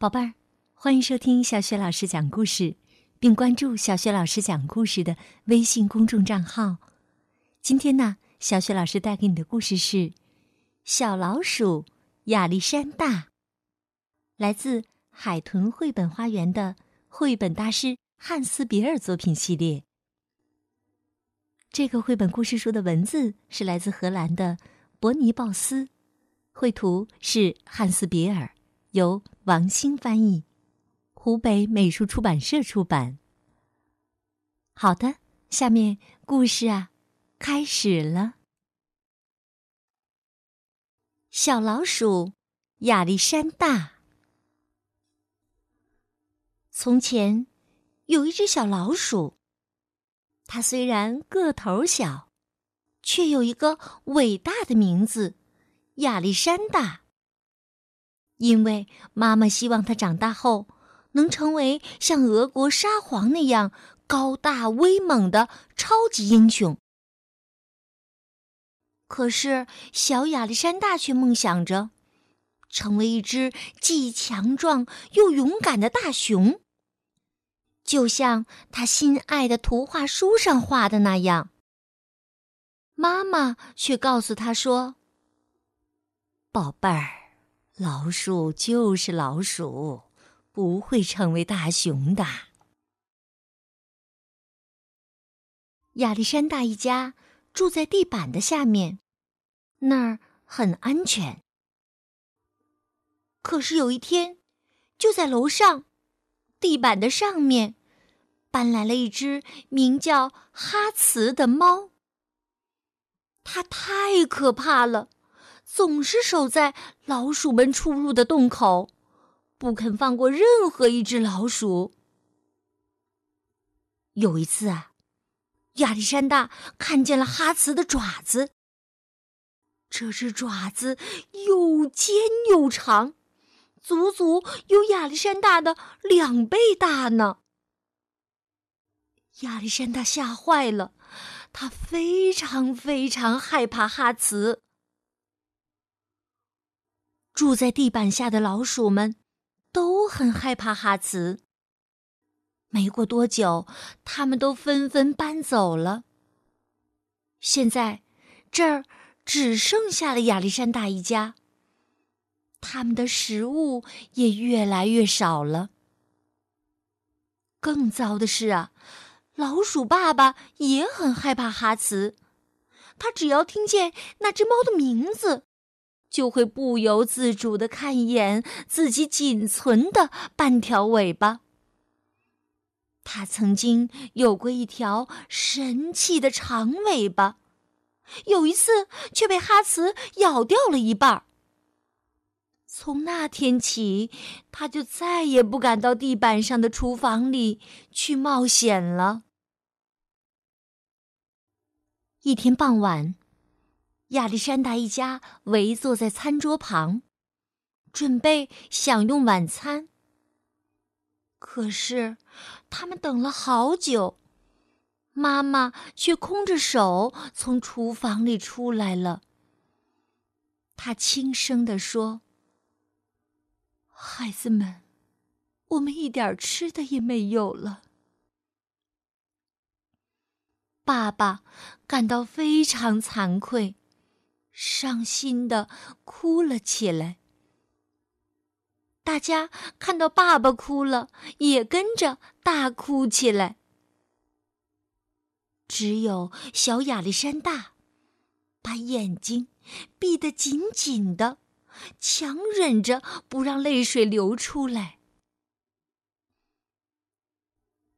宝贝儿，欢迎收听小雪老师讲故事，并关注小雪老师讲故事的微信公众账号。今天呢，小雪老师带给你的故事是《小老鼠亚历山大》，来自海豚绘本花园的绘本大师汉斯·比尔作品系列。这个绘本故事书的文字是来自荷兰的伯尼·鲍斯，绘图是汉斯·比尔。由王兴翻译，湖北美术出版社出版。好的，下面故事啊，开始了。小老鼠亚历山大。从前有一只小老鼠，它虽然个头小，却有一个伟大的名字——亚历山大。因为妈妈希望他长大后能成为像俄国沙皇那样高大威猛的超级英雄。可是小亚历山大却梦想着成为一只既强壮又勇敢的大熊，就像他心爱的图画书上画的那样。妈妈却告诉他说：“宝贝儿。”老鼠就是老鼠，不会成为大熊的。亚历山大一家住在地板的下面，那儿很安全。可是有一天，就在楼上，地板的上面，搬来了一只名叫哈茨的猫。它太可怕了。总是守在老鼠们出入的洞口，不肯放过任何一只老鼠。有一次啊，亚历山大看见了哈茨的爪子，这只爪子又尖又长，足足有亚历山大的两倍大呢。亚历山大吓坏了，他非常非常害怕哈茨。住在地板下的老鼠们都很害怕哈茨。没过多久，他们都纷纷搬走了。现在，这儿只剩下了亚历山大一家。他们的食物也越来越少了。更糟的是啊，老鼠爸爸也很害怕哈茨。他只要听见那只猫的名字。就会不由自主的看一眼自己仅存的半条尾巴。他曾经有过一条神奇的长尾巴，有一次却被哈茨咬掉了一半儿。从那天起，他就再也不敢到地板上的厨房里去冒险了。一天傍晚。亚历山大一家围坐在餐桌旁，准备享用晚餐。可是，他们等了好久，妈妈却空着手从厨房里出来了。她轻声地说：“孩子们，我们一点吃的也没有了。”爸爸感到非常惭愧。伤心的哭了起来。大家看到爸爸哭了，也跟着大哭起来。只有小亚历山大，把眼睛闭得紧紧的，强忍着不让泪水流出来。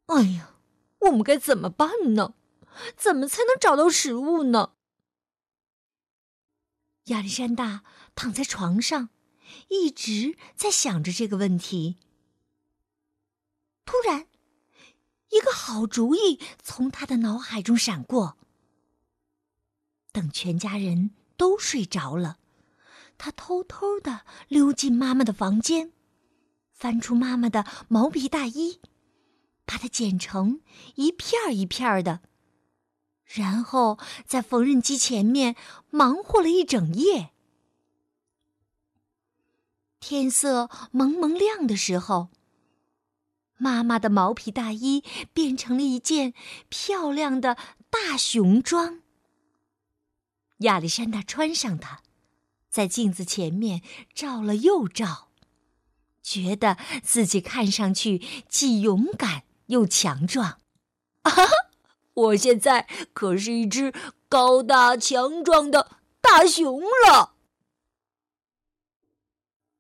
哎呀，我们该怎么办呢？怎么才能找到食物呢？亚历山大躺在床上，一直在想着这个问题。突然，一个好主意从他的脑海中闪过。等全家人都睡着了，他偷偷的溜进妈妈的房间，翻出妈妈的毛皮大衣，把它剪成一片儿一片儿的。然后在缝纫机前面忙活了一整夜。天色蒙蒙亮的时候，妈妈的毛皮大衣变成了一件漂亮的大熊装。亚历山大穿上它，在镜子前面照了又照，觉得自己看上去既勇敢又强壮。啊哈！我现在可是一只高大强壮的大熊了。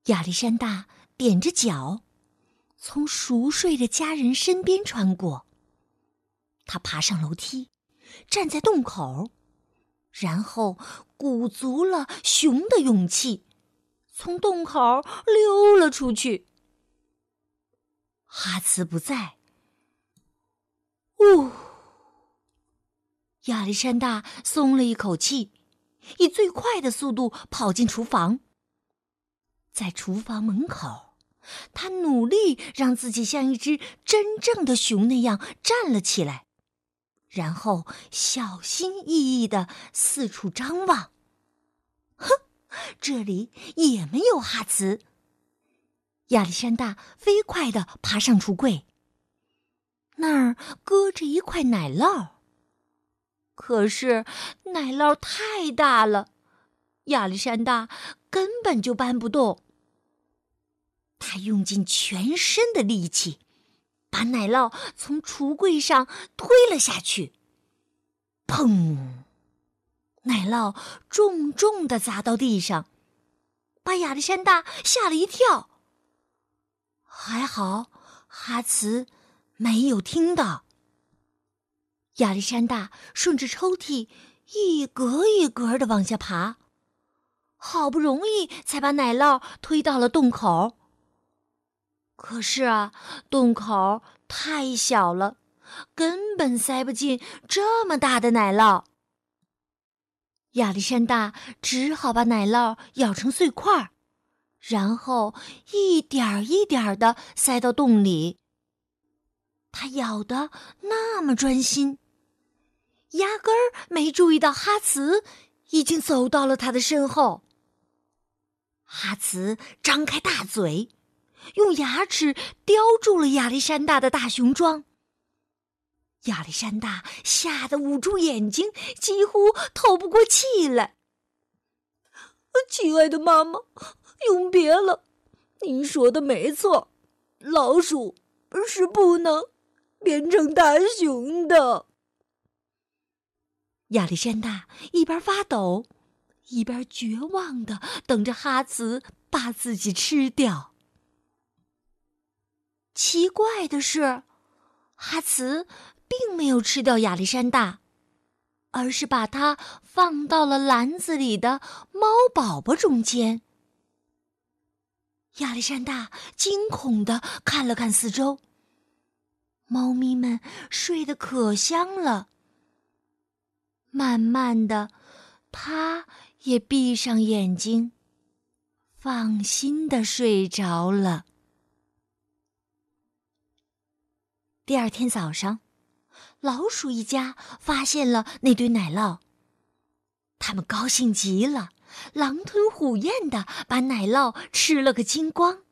亚历山大踮着脚，从熟睡的家人身边穿过。他爬上楼梯，站在洞口，然后鼓足了熊的勇气，从洞口溜了出去。哈茨不在。呜！亚历山大松了一口气，以最快的速度跑进厨房。在厨房门口，他努力让自己像一只真正的熊那样站了起来，然后小心翼翼的四处张望。哼，这里也没有哈茨。亚历山大飞快的爬上橱柜，那儿搁着一块奶酪。可是奶酪太大了，亚历山大根本就搬不动。他用尽全身的力气，把奶酪从橱柜上推了下去。砰！奶酪重重的砸到地上，把亚历山大吓了一跳。还好哈茨没有听到。亚历山大顺着抽屉一格一格的往下爬，好不容易才把奶酪推到了洞口。可是啊，洞口太小了，根本塞不进这么大的奶酪。亚历山大只好把奶酪咬成碎块，然后一点儿一点儿的塞到洞里。他咬的那么专心，压根儿没注意到哈茨已经走到了他的身后。哈茨张开大嘴。用牙齿叼住了亚历山大的大熊装。亚历山大吓得捂住眼睛，几乎透不过气来。亲爱的妈妈，永别了，您说的没错，老鼠是不能变成大熊的。亚历山大一边发抖，一边绝望的等着哈茨把自己吃掉。奇怪的是，哈茨并没有吃掉亚历山大，而是把它放到了篮子里的猫宝宝中间。亚历山大惊恐的看了看四周，猫咪们睡得可香了。慢慢的，他也闭上眼睛，放心的睡着了。第二天早上，老鼠一家发现了那堆奶酪。他们高兴极了，狼吞虎咽的把奶酪吃了个精光。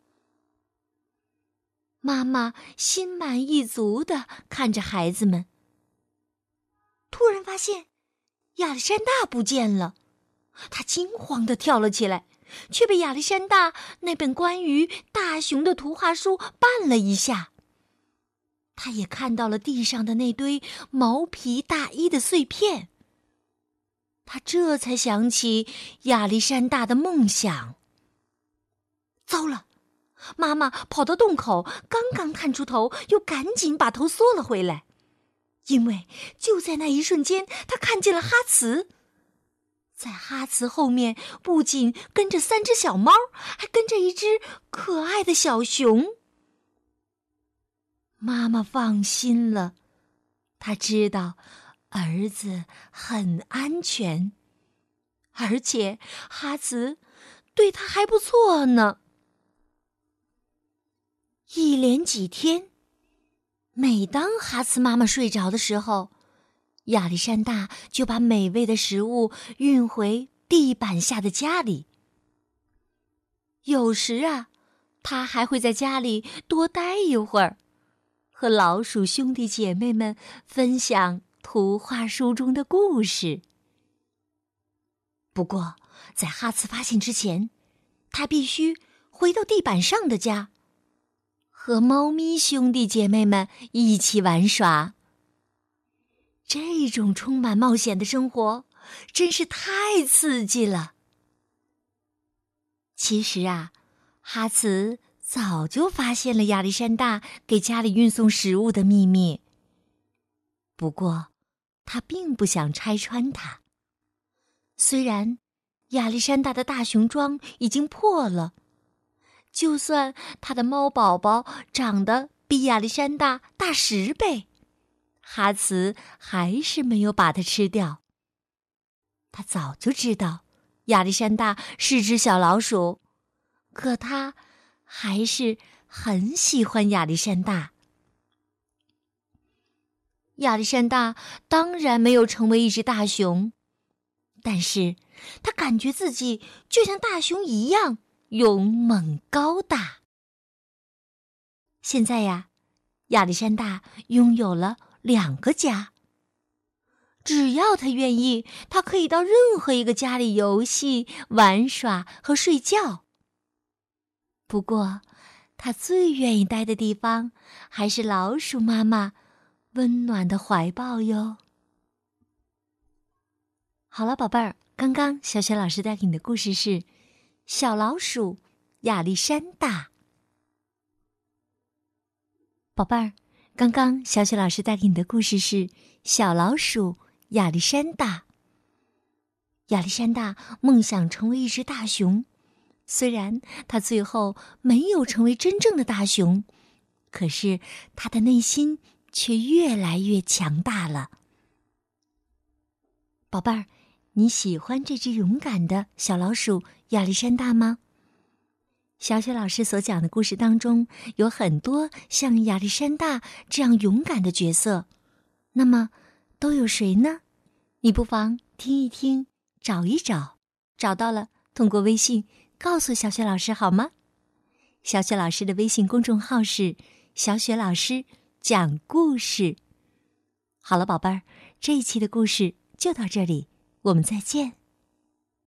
妈妈心满意足的看着孩子们，突然发现亚历山大不见了，他惊慌的跳了起来，却被亚历山大那本关于大熊的图画书绊了一下。他也看到了地上的那堆毛皮大衣的碎片。他这才想起亚历山大的梦想。糟了！妈妈跑到洞口，刚刚探出头，又赶紧把头缩了回来，因为就在那一瞬间，他看见了哈茨。在哈茨后面，不仅跟着三只小猫，还跟着一只可爱的小熊。妈妈放心了，她知道儿子很安全，而且哈茨对他还不错呢。一连几天，每当哈茨妈妈睡着的时候，亚历山大就把美味的食物运回地板下的家里。有时啊。他还会在家里多待一会儿，和老鼠兄弟姐妹们分享图画书中的故事。不过，在哈茨发现之前，他必须回到地板上的家，和猫咪兄弟姐妹们一起玩耍。这种充满冒险的生活真是太刺激了。其实啊。哈茨早就发现了亚历山大给家里运送食物的秘密。不过，他并不想拆穿它。虽然亚历山大的大熊装已经破了，就算他的猫宝宝长得比亚历山大大十倍，哈茨还是没有把它吃掉。他早就知道亚历山大是只小老鼠。可他还是很喜欢亚历山大。亚历山大当然没有成为一只大熊，但是他感觉自己就像大熊一样勇猛高大。现在呀，亚历山大拥有了两个家。只要他愿意，他可以到任何一个家里游戏、玩耍和睡觉。不过，他最愿意待的地方还是老鼠妈妈温暖的怀抱哟。好了，宝贝儿，刚刚小雪老师带给你的故事是《小老鼠亚历山大》。宝贝儿，刚刚小雪老师带给你的故事是《小老鼠亚历山大》。亚历山大梦想成为一只大熊。虽然他最后没有成为真正的大熊，可是他的内心却越来越强大了。宝贝儿，你喜欢这只勇敢的小老鼠亚历山大吗？小雪老师所讲的故事当中有很多像亚历山大这样勇敢的角色，那么都有谁呢？你不妨听一听，找一找，找到了，通过微信。告诉小雪老师好吗？小雪老师的微信公众号是“小雪老师讲故事”。好了，宝贝儿，这一期的故事就到这里，我们再见。